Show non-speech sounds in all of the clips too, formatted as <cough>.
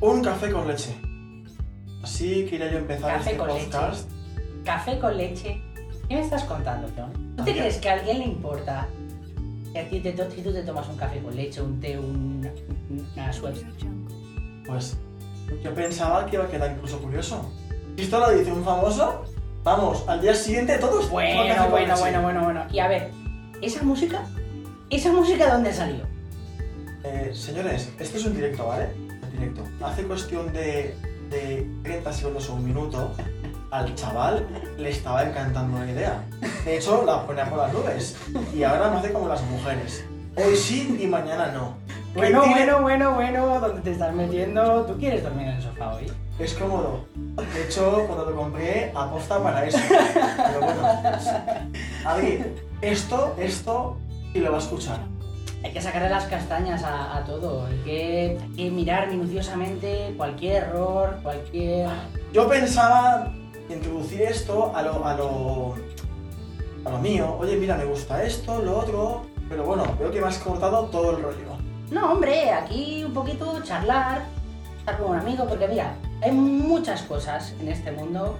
Un café con leche. Así quería yo empezar Café este con leche. podcast. Café con leche. ¿Qué me estás contando, John? ¿Tú te crees que a alguien le importa que a ti te, to- si tú te tomas un café con leche, un té, un, una Schweppes? Pues yo pensaba que iba a quedar incluso curioso. Si esto lo dice un famoso, vamos, al día siguiente todos. Bueno, bueno, leche. bueno, bueno, bueno. Y a ver, ¿esa música? ¿Esa música de dónde salió? Eh, señores, este es un directo, ¿vale? Directo. Hace cuestión de, de 30 segundos o un minuto, al chaval le estaba encantando la idea. De hecho, la ponía por las nubes. Y ahora me hace como las mujeres. Hoy sí y mañana no. Bueno, tiene- bueno, bueno, bueno, ¿dónde te estás metiendo? ¿Tú quieres dormir en el sofá hoy? Es cómodo. De hecho, cuando lo compré, aposta para eso. Pero bueno. <laughs> Esto, esto, y lo va a escuchar. Hay que sacarle las castañas a, a todo. Hay que, hay que mirar minuciosamente cualquier error, cualquier... Yo pensaba introducir esto a lo, a lo, a lo mío. Oye, mira, me gusta esto, lo otro. Pero bueno, veo que me has cortado todo el rollo. No, hombre, aquí un poquito charlar, estar con un amigo, porque mira, hay muchas cosas en este mundo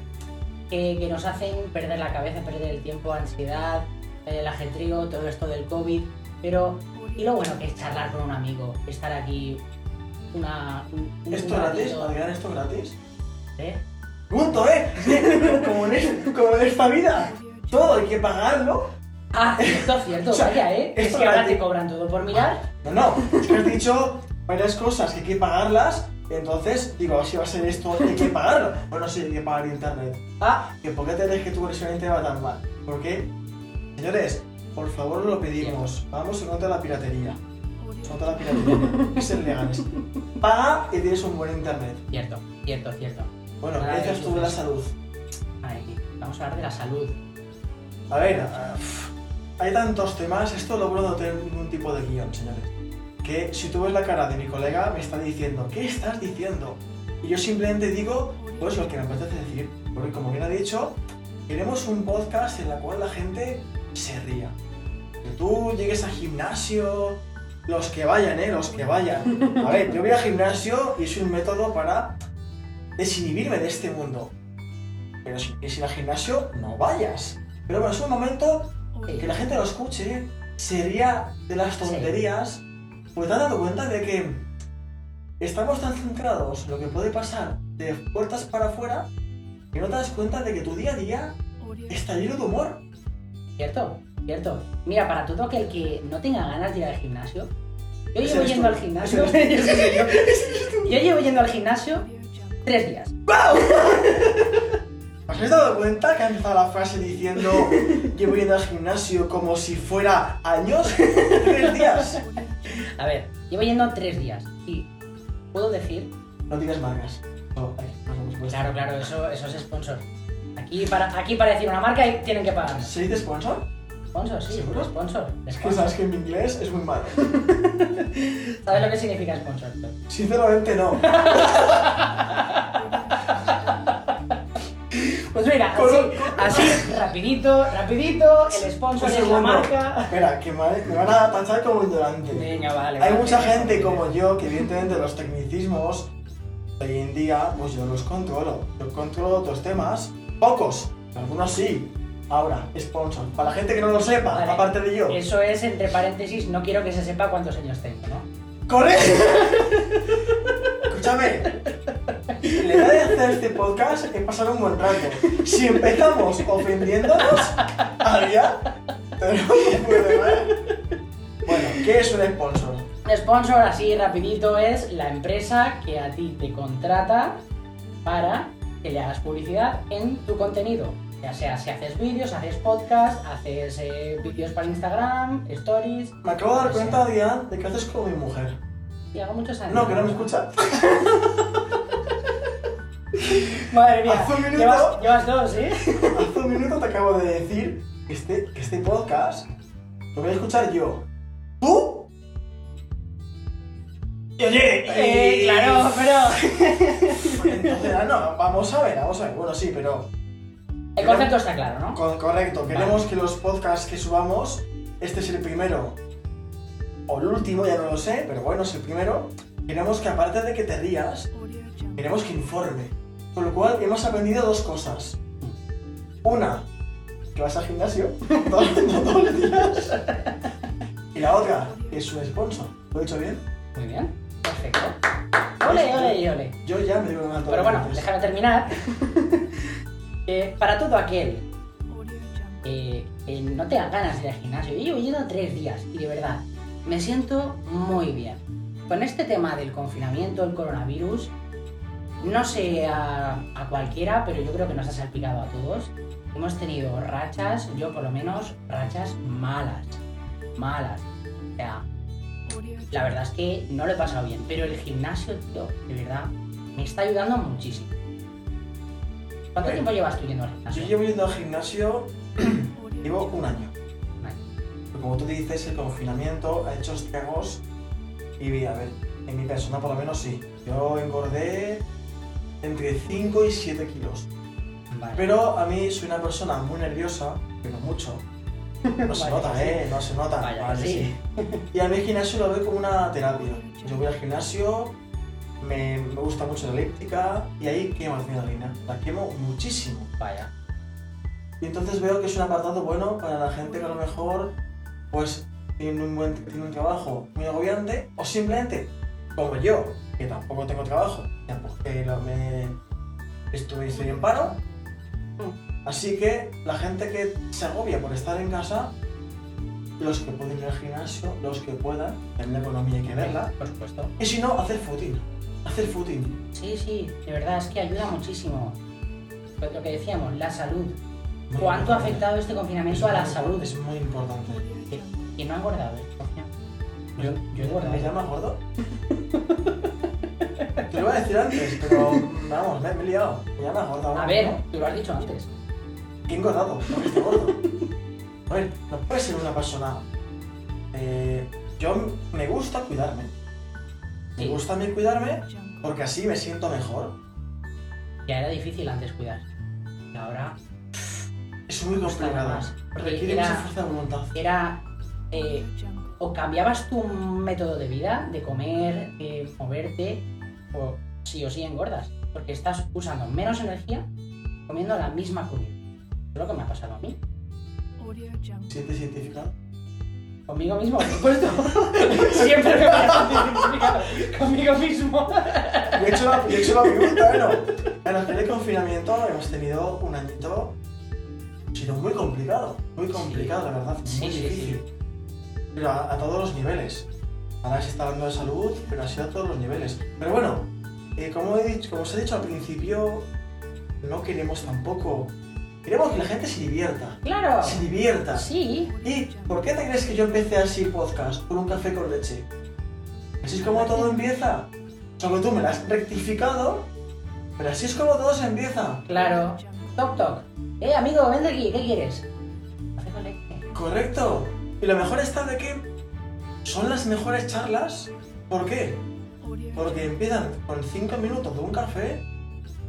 que, que nos hacen perder la cabeza, perder el tiempo, ansiedad, el ajetrío, todo esto del COVID, pero y lo bueno que es charlar con un amigo, estar aquí una... un- un ¿Esto gratis? ratito, Adrián, ¿esto gratis? ¿eh? Punto, ¿eh? <laughs> Como en, es- como en esta vida. Todo hay que pagarlo. Ah, cierto, cierto, <laughs> O sea, vaya, ¿eh? Es esto que ahora gratis. te cobran todo por mirar. No, no, es que has dicho varias cosas que hay que pagarlas. Entonces, digo, si va a ser esto, hay que pagarlo. Bueno, sí, hay que pagar internet. Ah, que por qué te crees que tu versión te va tan mal. ¿Por qué? Señores, por favor lo pedimos. Vamos en contra de la piratería. De la piratería. Es ser legales. Paga y tienes un buen internet. Cierto, cierto, cierto. Bueno, ¿qué dices tú de la salud? Ay, vamos a hablar de la salud. A ver, pf, hay tantos temas. Esto lo bueno no tener ningún tipo de guion, señores. Que si tú ves la cara de mi colega, me está diciendo, ¿qué estás diciendo? Y yo simplemente digo, pues lo que me apetece decir. Porque como bien ha dicho, queremos un podcast en el cual la gente se ría. Que tú llegues al gimnasio, los que vayan, ¿eh? Los que vayan. A ver, yo voy al gimnasio y es un método para desinhibirme de este mundo. Pero si quieres ir al gimnasio, no vayas. Pero bueno, es un momento que la gente lo escuche, se ría de las tonterías, pues te has dado cuenta de que estamos tan centrados en lo que puede pasar de puertas para afuera que no te das cuenta de que tu día a día está lleno de humor. Cierto, cierto. Mira, para todo aquel que no tenga ganas de ir al gimnasio, yo llevo yendo al gimnasio. <laughs> Yo. Llevo yendo al gimnasio tres días. <laughs> ¿Os habéis dado cuenta que ha empezado la frase diciendo llevo yendo al gimnasio como si fuera años? Tres días. A ver, llevo yendo tres días. Y puedo decir, No digas marcas. No, puestos. claro, claro, eso, eso es sponsor. Aquí para, aquí para decir una marca tienen que pagar. ¿Se dice sponsor? Sponsor, sí, ¿Seguro? sponsor. Es que sabes que mi inglés es muy malo. <laughs> ¿Sabes lo que significa sponsor? Sinceramente no. <laughs> Pues mira, así, así, rapidito, rapidito, el sponsor es la marca. Espera, que me, me van a tachar como ignorante. Venga, vale. Hay vale. mucha gente como yo que evidentemente los tecnicismos de hoy en día, pues yo los controlo. Yo controlo otros temas. Pocos, algunos sí. Ahora, sponsor. Para la gente que no lo sepa, Vale. aparte de yo. Eso es, entre paréntesis, no quiero que se sepa cuántos años tengo, ¿no? ¡Corre! <laughs> Escúchame. La idea de hacer este podcast es pasar un buen rato. Si empezamos ofendiéndonos, habría. Pero no puede, ¿vale? Bueno, ¿qué es un sponsor? Un sponsor, así rapidito, es la empresa que a ti te contrata para que le hagas publicidad en tu contenido. Ya sea si haces vídeos, haces podcast, haces eh, vídeos para Instagram, stories. Me acabo de dar cuenta, Adrián, de que haces como mi mujer. Y hago muchos años. No, que no me escucha. <laughs> Madre mía, Hace un minuto- llevas, llevas dos, ¿eh? Hace un minuto te acabo de decir que este, que este podcast lo voy a escuchar yo. Y oye, Eh, claro, pero... Entonces, ah, no, vamos a ver, vamos a ver. Bueno, sí, pero. El concepto está claro, ¿no? Co- correcto, queremos que los podcasts que subamos, este es el primero o el último, ya no lo sé, pero bueno, es el primero. Queremos que aparte de que te rías, queremos que informe. Con lo cual hemos aprendido dos cosas. Una, que vas al gimnasio todos, <laughs> todos los días. Y la otra, que es un sponsor. ¿Lo he dicho bien? Muy bien, perfecto. Ole, ole y ole. Yo ya me digo una Pero bueno, déjame terminar. <laughs> Eh, para todo aquel eh, que no tenga ganas de ir al gimnasio, yo llevo yendo tres días y de verdad me siento muy bien. Con este tema del confinamiento, el coronavirus, no sé a, a cualquiera, pero yo creo que nos ha salpicado a todos. Hemos tenido rachas, yo por lo menos, rachas malas. Malas. O sea, la verdad es que no lo he pasado bien, pero el gimnasio, tío, de verdad, me está ayudando muchísimo. ¿Cuánto Eh, tiempo llevas tú yendo al Yo gimnasio? llevo yendo al gimnasio, <clears throat> llevo un año. Pero como tú dices, el confinamiento ha hecho estragos y, a ver, en mi persona por lo menos sí. Yo engordé entre 5 y 7 kilos. Vale. Pero a mí soy una persona muy nerviosa, pero mucho. No se nota. ¿eh? No se nota. Vaya Vale, sí. Y a mí el gimnasio lo veo como una terapia. Yo voy al gimnasio, me, me gusta mucho la elíptica y ahí quemo adrenalina. La quemo muchísimo. Vaya. Y entonces veo que es un apartado bueno para la gente que a lo mejor pues tiene un, buen, tiene un trabajo muy agobiante o simplemente como yo, que tampoco tengo trabajo, tampoco que lo- me estoy, estoy en paro. Así que la gente que se agobia por estar en casa, los que pueden ir al gimnasio, los que puedan, en la economía hay que verla. Por supuesto. Y si no, hacer footing. Hacer footing. Sí, sí, de verdad es que ayuda muchísimo. Pues lo que decíamos, la salud. Muy ¿Cuánto ha afectado este confinamiento a la muy- salud? Es muy importante. ¿Quién no ha engordado? este confinamiento? Yo, yo he engordado. ¿Me llamas gordo? Te lo iba a decir antes, pero vamos, me, me he liado. Me llamas gordo ahora. A ver, tú lo has dicho antes. ¿Qué engordado? No esté gordo. A ver, no puedes ser una persona. eh, yo me gusta cuidarme. Me gusta a mí cuidarme porque así me siento mejor. Ya era difícil antes cuidar. Y ahora Es muy complicado. Requiere era- mucha fuerza de voluntad. era eh, o cambiabas tu método de vida, de comer, de moverte, o sí o sí engordas. Porque estás usando menos energía comiendo la misma comida. Es lo que me ha pasado a mí. ¿Sientes identificado? Conmigo mismo, por supuesto. <laughs> Siempre me sentir identificado conmigo mismo. Yo he hecho la, yo he hecho la pregunta, bueno. En el primer confinamiento hemos tenido un añito. Ha sido muy complicado. Muy complicado, la verdad. Muy Sí, sí, difícil. Pero a, a todos los niveles. Ahora se está hablando de salud, pero ha sido a todos los niveles. Pero bueno, eh, como, he dicho, como os he dicho al principio, no queremos tampoco. Queremos que la gente se divierta. Claro. Se divierta. Sí. ¿Y por qué te crees que yo empecé así podcast? Con un café con leche. Así es como todo empieza. Solo tú me lo has rectificado, pero así es como todo se empieza. Claro. Toc toc. Eh, amigo, vente aquí, ¿qué quieres? Café con leche. Correcto. Y lo mejor está de que son las mejores charlas. ¿Por qué? Porque empiezan con 5 minutos de un café.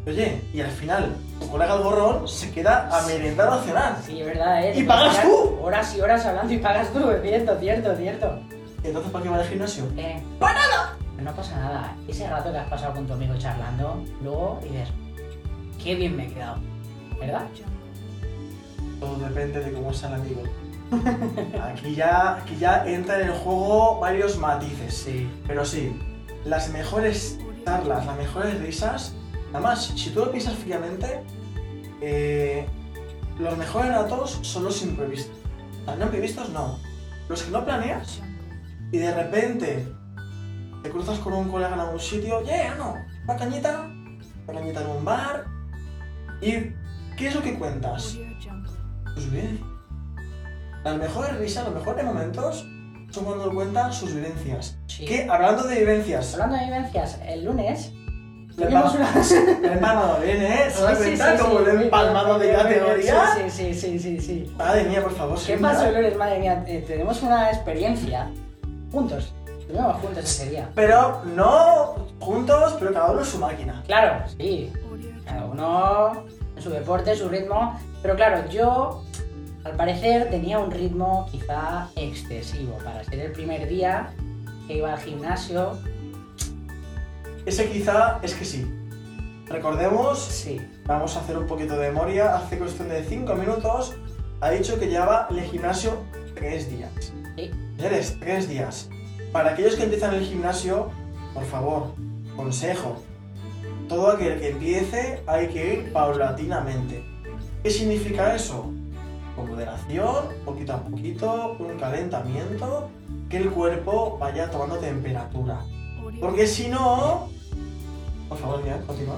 Oye, y al final, tu colega el gorrón se queda a merendar o a cenar. Sí, es verdad, ¿eh? ¿Y pagas tú? Horas y horas hablando y pagas tú, cierto, cierto, cierto. Entonces, ¿para qué va al gimnasio? Eh, nada! No pasa nada. Ese rato que has pasado con tu amigo charlando, luego dices, qué bien me he quedado. ¿Verdad? Todo depende de cómo sea el amigo. <laughs> Aquí ya, aquí ya entran en el juego varios matices. Sí. Pero sí, las mejores charlas, las mejores risas, nada más, si tú lo piensas fríamente, eh, los mejores ratos son los imprevistos. Sea, no imprevistos, no. Los que no planeas y de repente te cruzas con un colega en algún sitio, yeah, no, una cañita, una cañita en un bar. ¿Y qué es lo que cuentas? Sus vivencias. Las mejores risas, los mejores momentos son cuando cuentan sus vivencias. Sí. Que hablando de vivencias, Hablando de vivencias, el lunes Pa- unas... el empalmado viene, ¿eh? ¿Se Sí, cuenta sí, como el empalmado bien, de bien, categoría? Sí, sí, sí, sí, sí. Madre mía, por favor, ¿Qué pasó lunes? Madre mía, eh, tenemos una experiencia juntos. Estuvimos juntos ese día. Pero no juntos, pero cada uno en su máquina. Claro, sí. Cada uno en su deporte, su ritmo. Pero claro, yo al parecer tenía un ritmo quizá excesivo para ser el primer día que iba al gimnasio. Ese quizá es que sí. recordemos, Sí. vamos a hacer un poquito de memoria. Hace cuestión de 5 minutos ha dicho que llevaba en el gimnasio 3 días. Sí. Señores, 3 días. Para aquellos que empiezan el gimnasio, por favor, consejo. Todo aquel que empiece hay que ir paulatinamente. ¿Qué significa eso? Con moderación, poquito a poquito, un calentamiento, que el cuerpo vaya tomando temperatura. Porque si no... Por favor, ya, continúa.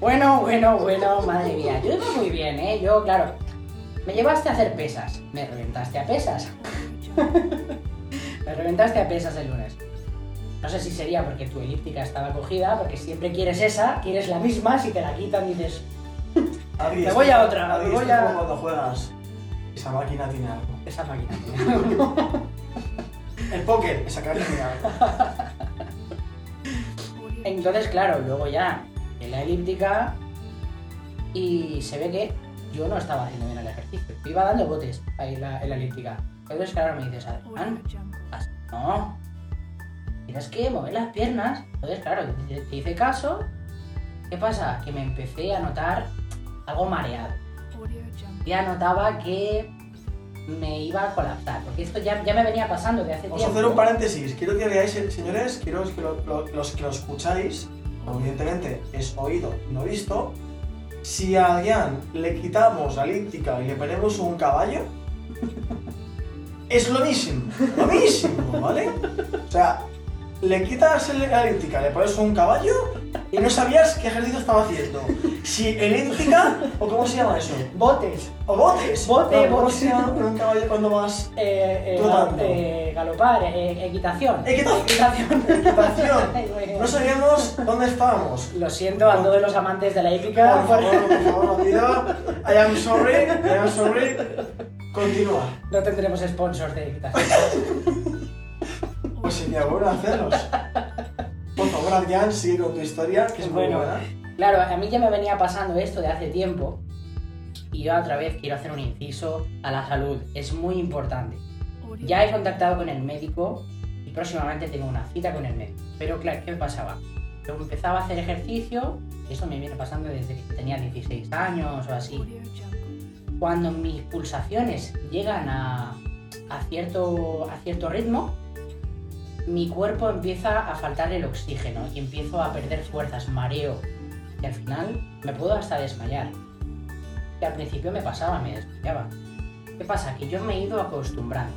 Bueno, bueno, bueno, madre mía. Yo iba muy bien, ¿eh? Yo, claro, me llevaste a hacer pesas. Me reventaste a pesas. <laughs> me reventaste a pesas el lunes. No sé si sería porque tu elíptica estaba cogida, porque siempre quieres esa, quieres la misma, si te la quitan dices, <laughs> Me voy a otra, me voy a- como cuando juegas. Esa máquina tiene algo. esa máquina. tío". El póker, esa máquina tiene algo. <laughs> Entonces, claro, luego ya en la elíptica y se ve que yo no estaba haciendo bien el ejercicio. Iba dando botes ahí en la, en la elíptica. Entonces, claro, me dices, Adrián, No. Tienes que mover las piernas. Entonces, claro, te, te hice caso. ¿Qué pasa? Que me empecé a notar algo mareado. Ya notaba que me iba a colapsar. Porque esto ya, ya me venía pasando de hace Vamos a tiempo. hacer un paréntesis. Quiero que veáis, eh, señores, quiero que lo- lo- los que lo escucháis, evidentemente es oído, no visto. Si a Adrián le quitamos la elíptica y le ponemos un caballo, es lo mismo, lo mismo, ¿vale? O sea, le quitas la elíptica, le pones un caballo y no sabías qué ejercicio estaba haciendo. Si elíptica, o cómo se llama eso, Botes. o botes. Bote, ¿Cómo bote. se llama un caballo cuando vas Eh, eh, Trotando. eh, galopar, eh, equitación. Equitación. Equitación. <laughs> <laughs> No sabíamos dónde estábamos. Lo siento a todos los amantes de la épica. Por favor, por favor, Davido. I am sorry, I am sorry. Continúa. No tendremos sponsors de equitación. <laughs> Pues sería bueno hacerlos. Favor, Adrián, sigue con tu historia, que es muy Bueno. buena. Claro, a mí ya me venía pasando esto de hace tiempo. Y yo otra vez quiero hacer un inciso a la salud. Es muy importante. Ya he contactado con el médico y próximamente tengo una cita con el médico. Pero claro, ¿qué me pasaba? Yo empezaba a hacer ejercicio, y esto me viene pasando desde que tenía 16 años o así. Cuando mis pulsaciones llegan a, a cierto, a cierto ritmo, mi cuerpo empieza a faltar el oxígeno y empiezo a perder fuerzas, mareo. Y al final me puedo hasta desmayar. Que al principio me pasaba, me desmayaba. ¿Qué pasa? Que yo me he ido acostumbrando.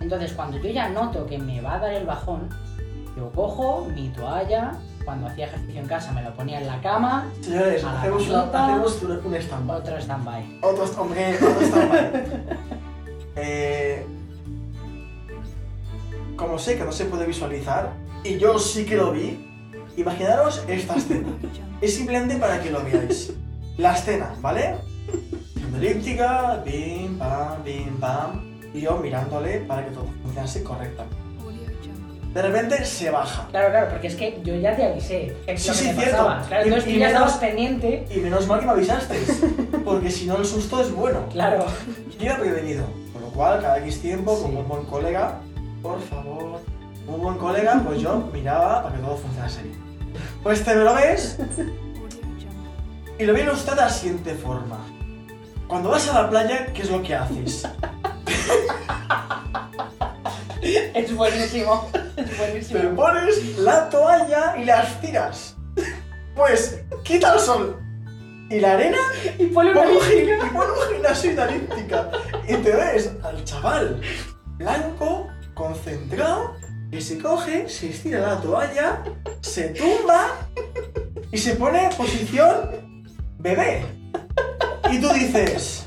Entonces, cuando yo ya noto que me va a dar el bajón, yo cojo mi toalla, cuando hacía ejercicio en casa me lo ponía en la cama, Señores, A la hacemos, una- pelota. hacemos un, stand-by. otro stand-by. Otro, st- hombre, otro stand-by. <laughs> Eh, como sé que no se puede visualizar, y yo sí que lo vi, imaginaros esta escena. Es simplemente para que lo veáis. La escena, ¿vale? Elíptica, bim, pam, bim, pam. Y yo mirándole para que todo funcionase correctamente. De repente se baja. Claro, claro, porque es que yo ya te avisé que Sí, lo que sí, cierto. pasaba. Claro, Y- entonces y tú ya menos- estabas pendiente. Y menos mal que me avisaste. <laughs> Porque si no, el susto es bueno. Claro. Yo iba prevenido. Con lo cual, cada X tiempo, Sí. como un buen colega, por favor, un buen colega, pues yo miraba para que todo funcionase bien. Pues te lo ves y lo viene usted de la siguiente forma. Cuando vas a la playa, ¿qué es lo que haces? <laughs> Es buenísimo. Es Te buenísimo. pones la toalla y las tiras. Pues, quita el sol y la arena Y ponle una Pon un, elíptica. gim- pon un gimnasio y una elíptica. Y te ves al chaval blanco, concentrado, que se coge, se estira la toalla, se tumba y se pone en posición bebé. Y tú dices,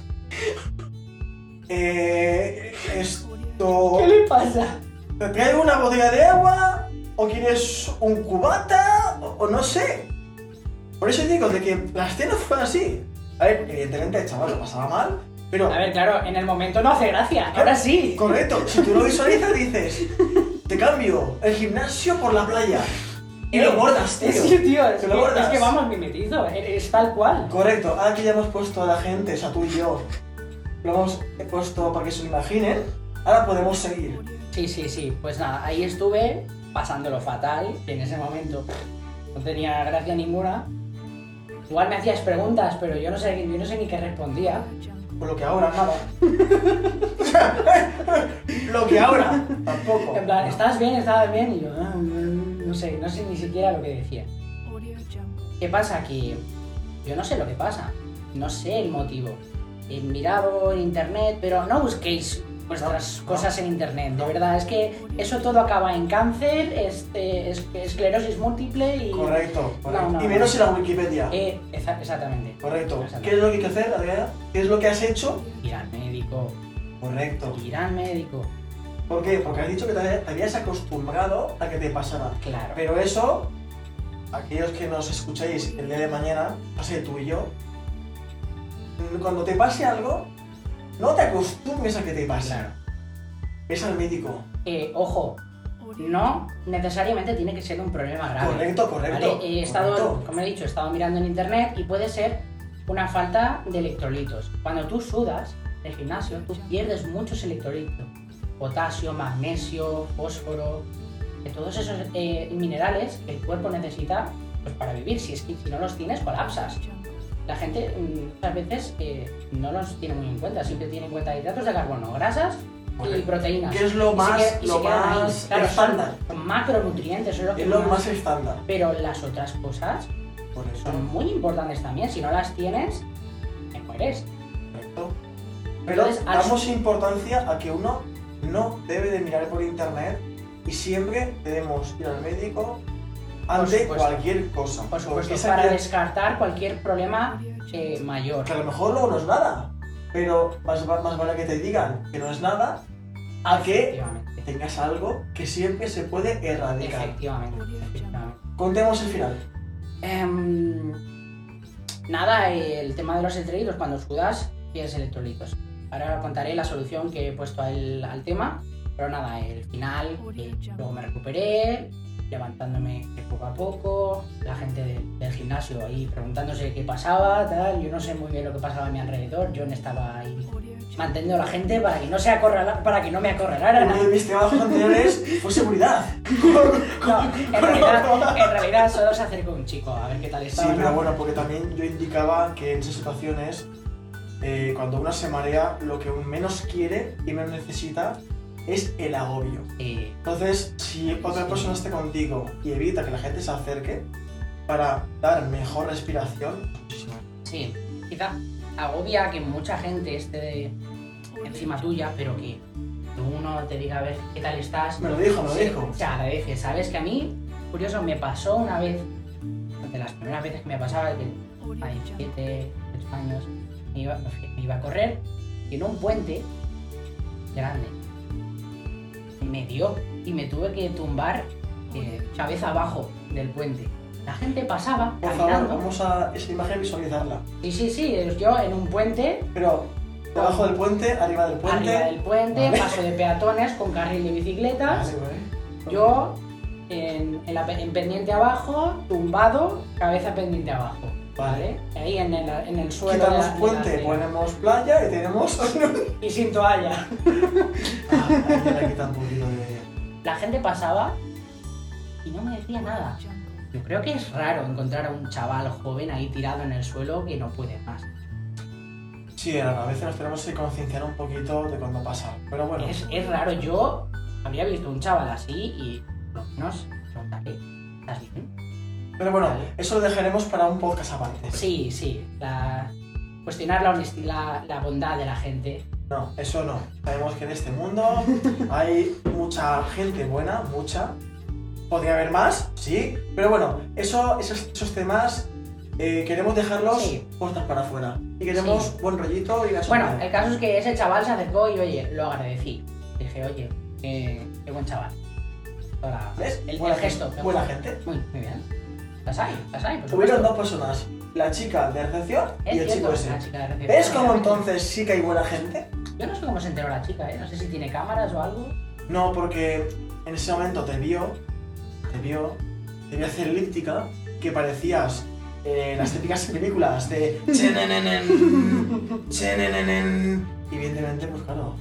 eh, esto... ¿Qué le pasa? ¿Te traigo una botella de agua? ¿O quieres un cubata? O, o no sé. Por eso digo de que la escena fue así. A ver, evidentemente el chaval lo pasaba mal, pero A ver, claro, en el momento no hace gracia. Ahora sí. correcto, si tú lo visualizas dices, te cambio el gimnasio por la playa. Y lo bordas, tío. Es que, tío, es que, lo bordas. es que vamos, mimetizo. Es tal cual. Correcto, ahora que ya hemos puesto a la gente, o sea, tú y yo, lo hemos puesto para que se lo imaginen, ahora podemos seguir. Sí, sí, sí. Pues nada, ahí estuve pasándolo fatal. que En ese momento no tenía gracia ninguna. igual me hacías preguntas, pero yo no sé, yo no sé ni qué respondía. Lo que ahora, nada. <laughs> lo que ahora, tampoco. En plan, ¿estás bien? ¿Estás bien? Y yo, "Ah, no sé, no sé ni siquiera lo que decía. ¿Qué pasa? Que yo no sé lo que pasa, no sé el motivo. He mirado en internet, pero no busquéis vuestras No, no. cosas en internet, de verdad, es que eso todo acaba en cáncer, este, es- esclerosis múltiple y... Correcto, correcto. No, no, y menos no. en la Wikipedia. Eh, exa- exactamente. Correcto. Exactamente. ¿Qué es lo que hay que hacer, Adriana? ¿Qué es lo que has hecho? Ir al médico, Correcto. ir al médico, ¿Por qué? Porque has dicho que te habías acostumbrado a que te pasara. claro. Pero eso, aquellos que nos escuchéis el día de mañana, pase tú y yo, cuando te pase algo, no te acostumbres a que te pase. Claro. Es al médico. Eh, ojo, no necesariamente tiene que ser un problema grave. Correcto, correcto. ¿vale? He estado, correcto. como he dicho, he estado mirando en internet y puede ser una falta de electrolitos. Cuando tú sudas en el gimnasio, tú pierdes muchos electrolitos. Potasio, magnesio, fósforo, de todos esos eh, minerales que el cuerpo necesita pues, para vivir. Si, es que, si no los tienes, colapsas. La gente mm, muchas veces eh, no los tiene muy en cuenta, siempre tiene en cuenta hidratos de carbono, grasas y proteínas. ¿Qué es lo se más, lo más Claro, estándar? Son macronutrientes, eso es lo que Es lo más- más estándar. Pero las otras cosas son muy importantes también. Si no las tienes, te mueres. Correcto. Pero Entonces, al- damos importancia a que uno no debe de mirar por internet y siempre debemos ir al médico ante cualquier cosa. Por supuesto, para que- descartar cualquier problema eh, mayor. que a lo mejor luego no es nada, pero más, más vale que te digan que no es nada a que tengas algo que siempre se puede erradicar. Efectivamente. efectivamente. Contemos el final. Em, nada, el tema de los electrolitos, cuando sudas, tienes electrolitos. Ahora contaré la solución que he puesto al, al tema, pero nada, el final, que luego me recuperé, levantándome poco a poco, la gente de- del gimnasio ahí preguntándose qué pasaba, tal, yo no sé muy bien lo que pasaba a mi alrededor, yo no estaba ahí manteniendo a la gente para que no, se acorrala- para que no me acorralaran. Uno de mis trabajos anteriores fue seguridad. <laughs> No, en realidad, en realidad solo se acercó un chico a ver qué tal Sí, estaba. pero bueno, porque también yo indicaba que en esas situaciones, eh, cuando uno se marea, lo que menos quiere y menos necesita es el agobio. Eh, Entonces, si otra persona esté contigo y evita que la gente se acerque para dar mejor respiración, muchísimo. Sí, quizá agobia que mucha gente esté encima tuya, pero que uno te diga a ver qué tal estás. Me lo dijo, me lo dijo. Se agradece, ¿sabes? Que a mí, curioso, me pasó una vez, de las primeras veces que me pasaba, que hay 7, 8 años, me iba, me iba a correr y en un puente grande me dio y me tuve que tumbar eh, cabeza abajo del puente. La gente pasaba Por favor, vamos a esa imagen visualizarla. Sí, sí, sí, es yo en un puente, Pero debajo del puente, arriba del puente. arriba del puente, Vale. paso de peatones con carril de bicicletas, Vale, vale. yo en, en la pe- en pendiente abajo, tumbado, cabeza pendiente abajo. ¿Vale? Ahí en el, en el suelo. de Quitamos de puente, la ponemos playa y tenemos. <laughs> Y sin toalla. ah, ahí ya le quita un poquito de. La gente pasaba y no me decía nada. Yo creo que es raro encontrar a un chaval joven ahí tirado en el suelo que no puede más. Sí, a veces nos tenemos que concienciar un poquito de cuando pasa. Pero bueno, Es, es raro, yo había visto un chaval así y por lo menos preguntarle, ¿estás bien? Pero bueno, Vale. eso lo dejaremos para un podcast aparte. Sí, sí, la, cuestionar la, honesti- la, la bondad de la gente. No, eso no. Sabemos que en este mundo hay mucha gente buena, mucha. Podría haber más, sí. Pero bueno, eso, esos, esos temas eh, queremos dejarlos Sí. puestos para afuera. Y queremos Sí. buen rollito y gasolina. Bueno, el caso es que ese chaval se acercó y oye, lo agradecí. Dije, oye, qué, qué buen chaval. Toda- ¿Ves? El, el buena gesto. gente. Buena gente. Muy, muy bien. Las hay, las hay, por Hubieron dos personas, la chica de recepción y el chico ese. ¿Ves cómo entonces sí que hay buena gente? Yo no sé cómo se enteró la chica, ¿eh? No sé si tiene cámaras o algo. No, porque en ese momento te vio, te vio, te vio hacer elíptica, que parecías eh, las típicas películas de <laughs> chenenenen, chenenenen, y evidentemente, pues claro,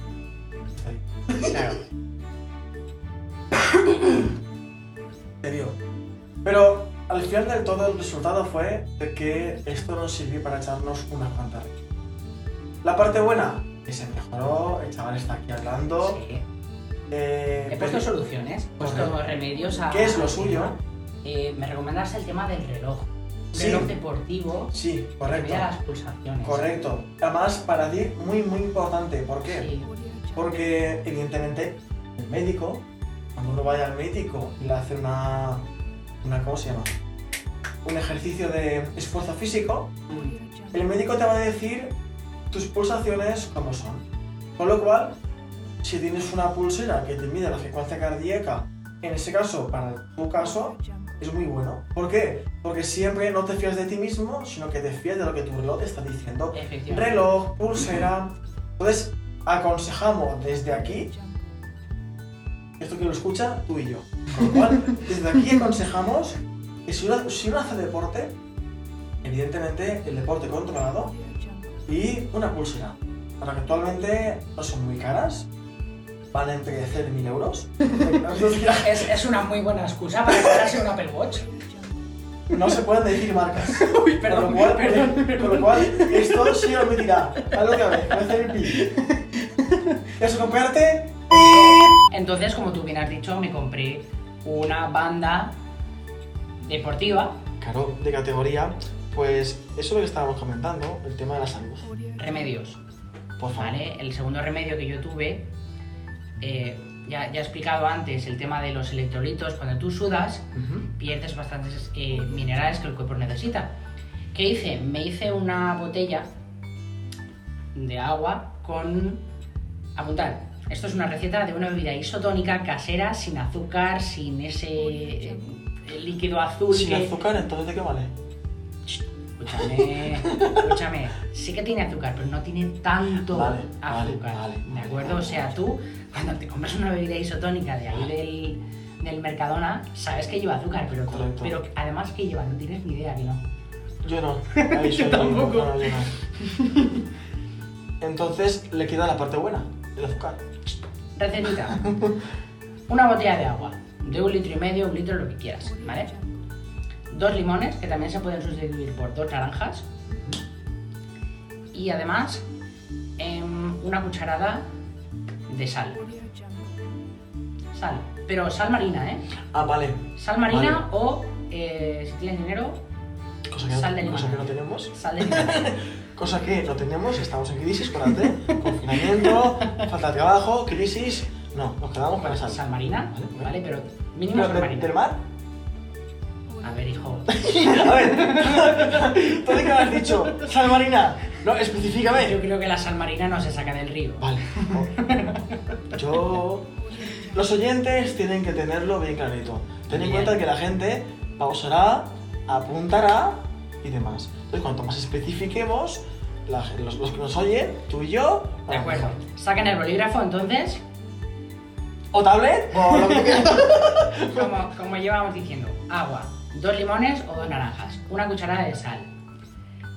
ahí, Claro. te vio. Pero al final del todo el resultado fue de que esto nos sirvió para echarnos una cuanta risas. La parte buena, que se mejoró, el chaval está aquí hablando. Sí. eh, He puesto pero- soluciones, he puesto remedios a. ¿Qué es lo suyo? Eh, me recomendas el tema del reloj. Sí. reloj deportivo Sí, que correcto. vea las pulsaciones. Correcto. Además, para ti, muy, muy importante. ¿Por qué? Sí. Porque, evidentemente, el médico, cuando uno vaya al médico y le hace una, una. ¿Cómo se llama? Un ejercicio de esfuerzo físico, el médico te va a decir tus pulsaciones como son. Con lo cual, si tienes una pulsera que te mide la frecuencia cardíaca, en ese caso, para tu caso, es muy bueno. ¿Por qué? Porque siempre no te fías de ti mismo, sino que te fías de lo que tu reloj te está diciendo. Reloj, pulsera. Entonces, aconsejamos desde aquí, esto que lo escucha tú y yo. Con lo cual, desde aquí aconsejamos que si uno, si uno hace deporte, evidentemente el deporte controlado y una pulsera. Para que actualmente no son muy caras, van entre 0 y 1000 euros. <laughs> Es, es una muy buena excusa para comprarse un Apple Watch. No se pueden decir marcas. <laughs> Uy, Con lo cual, con lo cual esto sí lo admitirá. Haz lo que hagas, voy a hacer el. ¿Quieres <laughs> comprarte? Entonces, como tú bien has dicho, me compré una banda deportiva, Claro, de categoría, pues eso es lo que estábamos comentando, el tema de la salud. remedios. Por favor. ¿Vale? El segundo remedio que yo tuve, eh, ya, ya he explicado antes el tema de los electrolitos. Cuando tú sudas, pierdes bastantes eh, minerales que el cuerpo necesita. ¿Qué hice? Me hice una botella de agua con... Apuntar. Esto es una receta de una bebida isotónica casera, sin azúcar, sin ese eh, líquido azul Sin que... azúcar, entonces ¿de qué vale? Escúchame, escúchame. Sí que tiene azúcar, pero no tiene tanto Vale, azúcar. vale, ¿De acuerdo? O sea, tú, cuando te compras una bebida isotónica de ahí del, del Mercadona, sabes que lleva azúcar, pero, Correcto. pero además que lleva, no tienes ni idea que no. Yo no. <laughs> Ahí soy- tampoco. no, yo no. Entonces le queda la parte buena, el azúcar. Recetita. Una botella de agua, de un litro y medio, un litro, lo que quieras, ¿vale? Dos limones, que también se pueden sustituir por dos naranjas. Y además, em, una cucharada de sal. Sal, pero sal marina, ¿eh? Ah, vale. Sal marina o, eh, si tienes dinero, Cosa que, Sal de cosa que limón. no tenemos. sal de limón. <laughs> Cosa que no tenemos, estamos en crisis, acuérdate. <laughs> Confinamiento, falta de trabajo, crisis. No, nos quedamos con sal. sal marina, Vale, vale. Pero mínimo Pero de- marina. ¿Del mar? A ver, hijo. <laughs> A ver, ¿tú de qué me has dicho? ¿Sal marina? No, Yo específicame. creo que la sal marina no se saca del río. Vale. <laughs> Yo. Los oyentes tienen que tenerlo bien clarito. Ten en cuenta que la gente pausará, apuntará y demás. Entonces, cuanto más especifiquemos, la los, los que nos oyen, tú y yo. De acuerdo. mejor. Saquen el bolígrafo entonces, O tablet, o lo que tú quieras. <laughs> como, como llevamos diciendo, agua, dos limones o dos naranjas, una cucharada de sal,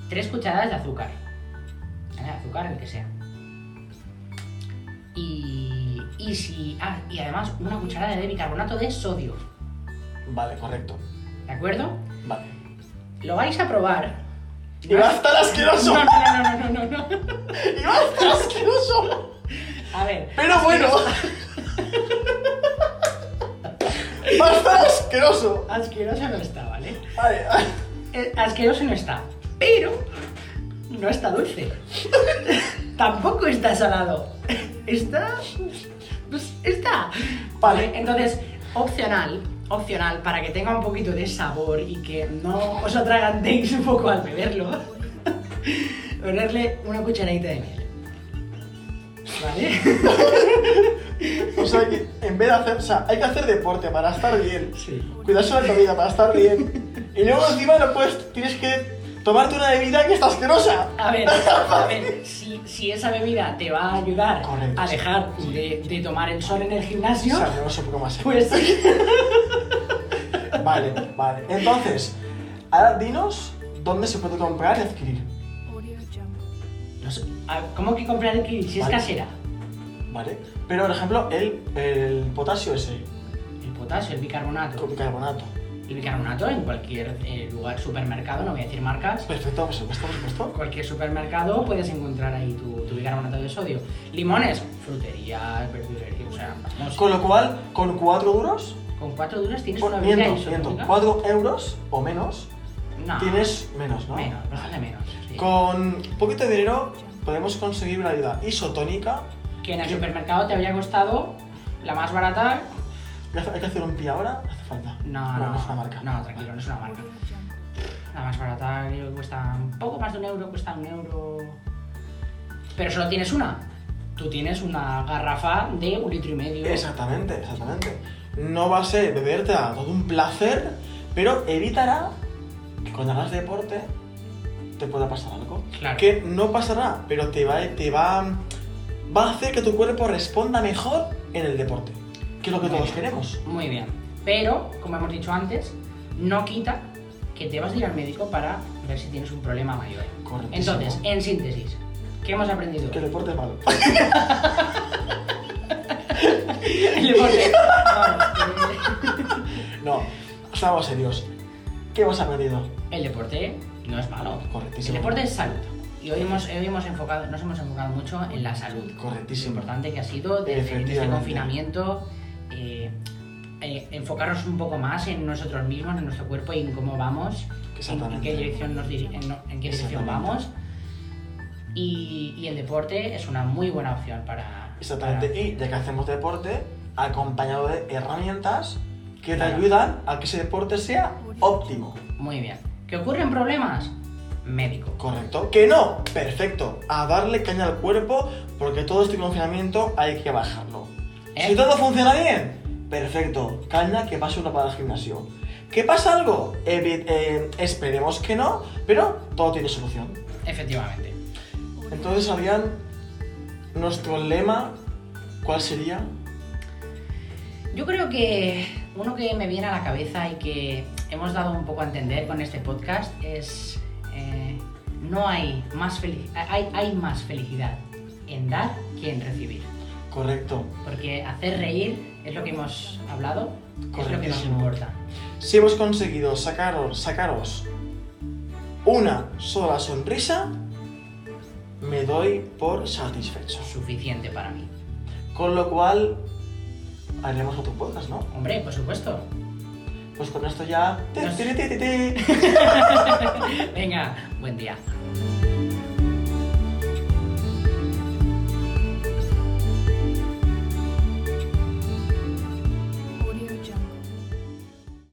tres cucharadas de azúcar, ¿vale? azúcar el que sea. Y, y si, ah, y además una cucharada de bicarbonato de sodio, Vale, correcto. ¿de acuerdo? Vale. Lo vais a probar. Y va a estar asqueroso. No, no, no, no, no, no. Y va a estar asqueroso. A ver, Pero bueno. Va a estar asqueroso. asqueroso no está, ¿vale? Vale. Eh, asqueroso no está, pero no está dulce. Tampoco está salado. Está. Pues está. Vale. Entonces, opcional, opcional, para que tenga un poquito de sabor y que no os atragantéis un poco al beberlo, <laughs> ponerle una cucharadita de miel. ¿Vale? <laughs> O sea que en vez de hacer, o sea, hay que hacer deporte para estar bien. Sí. Cuidarse la comida para estar bien. Y luego encima no puedes, tienes que tomarte una bebida que está asquerosa. A ver, <laughs> a ver, si, si esa bebida te va a ayudar Correcto, a sí. dejar Sí. de, de tomar el sol en el O gimnasio, sea, yo no sé un poco más. pues <laughs> Vale, vale. Entonces, ahora dinos dónde se puede comprar y adquirir. no sé, a- ¿cómo que comprar el si es Vale. casera? ¿Vale? Pero, por ejemplo, el, el potasio ese, El potasio, el bicarbonato. con bicarbonato. El bicarbonato en cualquier eh, lugar, supermercado, no voy a decir marcas. Perfecto, por supuesto, por supuesto. Cualquier supermercado puedes encontrar ahí tu, tu bicarbonato de sodio. Limones, fruterías, verdulería, o sea, vamos. Con lo cual, con 4 duros, Con cuatro duras tienes por, una bebida miento, miento, isotrónica. 4 euros o menos, No, tienes menos, ¿no? menos, bastante menos. sí. Con un poquito de dinero podemos conseguir una bebida isotónica. Que en el supermercado te habría costado la más barata. ¿Hay que- hacer un pie ahora? Hace falta. No, Bueno, no, es una marca. No, tranquilo, no es una marca. La más barata creo que cuesta un poco más de un euro, cuesta un euro. Pero solo tienes una. Tú tienes una garrafa de un litro y medio. Exactamente, exactamente. No va a ser beberte a todo un placer, pero evitará que cuando hagas deporte te pueda pasar algo. Claro. Que no pasará, pero te va, te va, va a hacer que tu cuerpo responda mejor en el deporte. Que es lo que todos queremos. Muy bien. Pero, como hemos dicho antes, no quita que te vas a ir al médico para ver si tienes un problema mayor. Correctísimo. Entonces, en síntesis, ¿qué hemos aprendido? Que el deporte es malo. <laughs> El deporte. No, estamos serios. ¿Qué hemos aprendido? el deporte no es malo. El Correctísimo. deporte es salud. Y hoy, hemos, hoy hemos enfocado, nos hemos enfocado mucho en la salud. Lo Correctísimo. importante que ha sido desde, este confinamiento eh, eh, enfocarnos un poco más en nosotros mismos, en nuestro cuerpo y en cómo vamos, en, qué dirección, nos diri- en, qué dirección vamos. Y, y el deporte es una muy buena opción para... Exactamente. para- Y ya que hacemos deporte, acompañado de herramientas que te Claro. ayudan a que ese deporte sea óptimo. Muy bien. ¿Que ocurren problemas? Médico. ¿Correcto? Que no, perfecto. A darle caña al cuerpo porque todo este confinamiento hay que bajarlo. ¿Eh? Si todo funciona bien, perfecto. Caña que pase uno para el gimnasio. ¿Que pasa algo? Eh, esperemos que no, pero todo tiene solución. Efectivamente. Entonces, Adrián, nuestro lema, ¿cuál sería? Yo creo que uno que me viene a la cabeza y que hemos dado un poco a entender con este podcast es eh, no hay más hay, hay más felicidad en dar que en recibir. Correcto. Porque hacer reír es lo que hemos hablado, es lo que nos importa. Si hemos conseguido sacaros, sacaros una sola sonrisa, me doy por satisfecho. Suficiente para mí. Con lo cual, haremos otro podcast, ¿no? Hombre, por supuesto. Pues con esto ya... Nos-. <laughs> Venga, buen día.